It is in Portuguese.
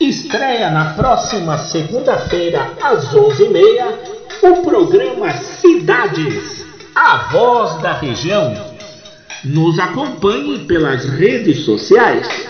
Estreia na próxima segunda-feira, às 11h30, o programa Cidades, a voz da região. Nos acompanhe pelas redes sociais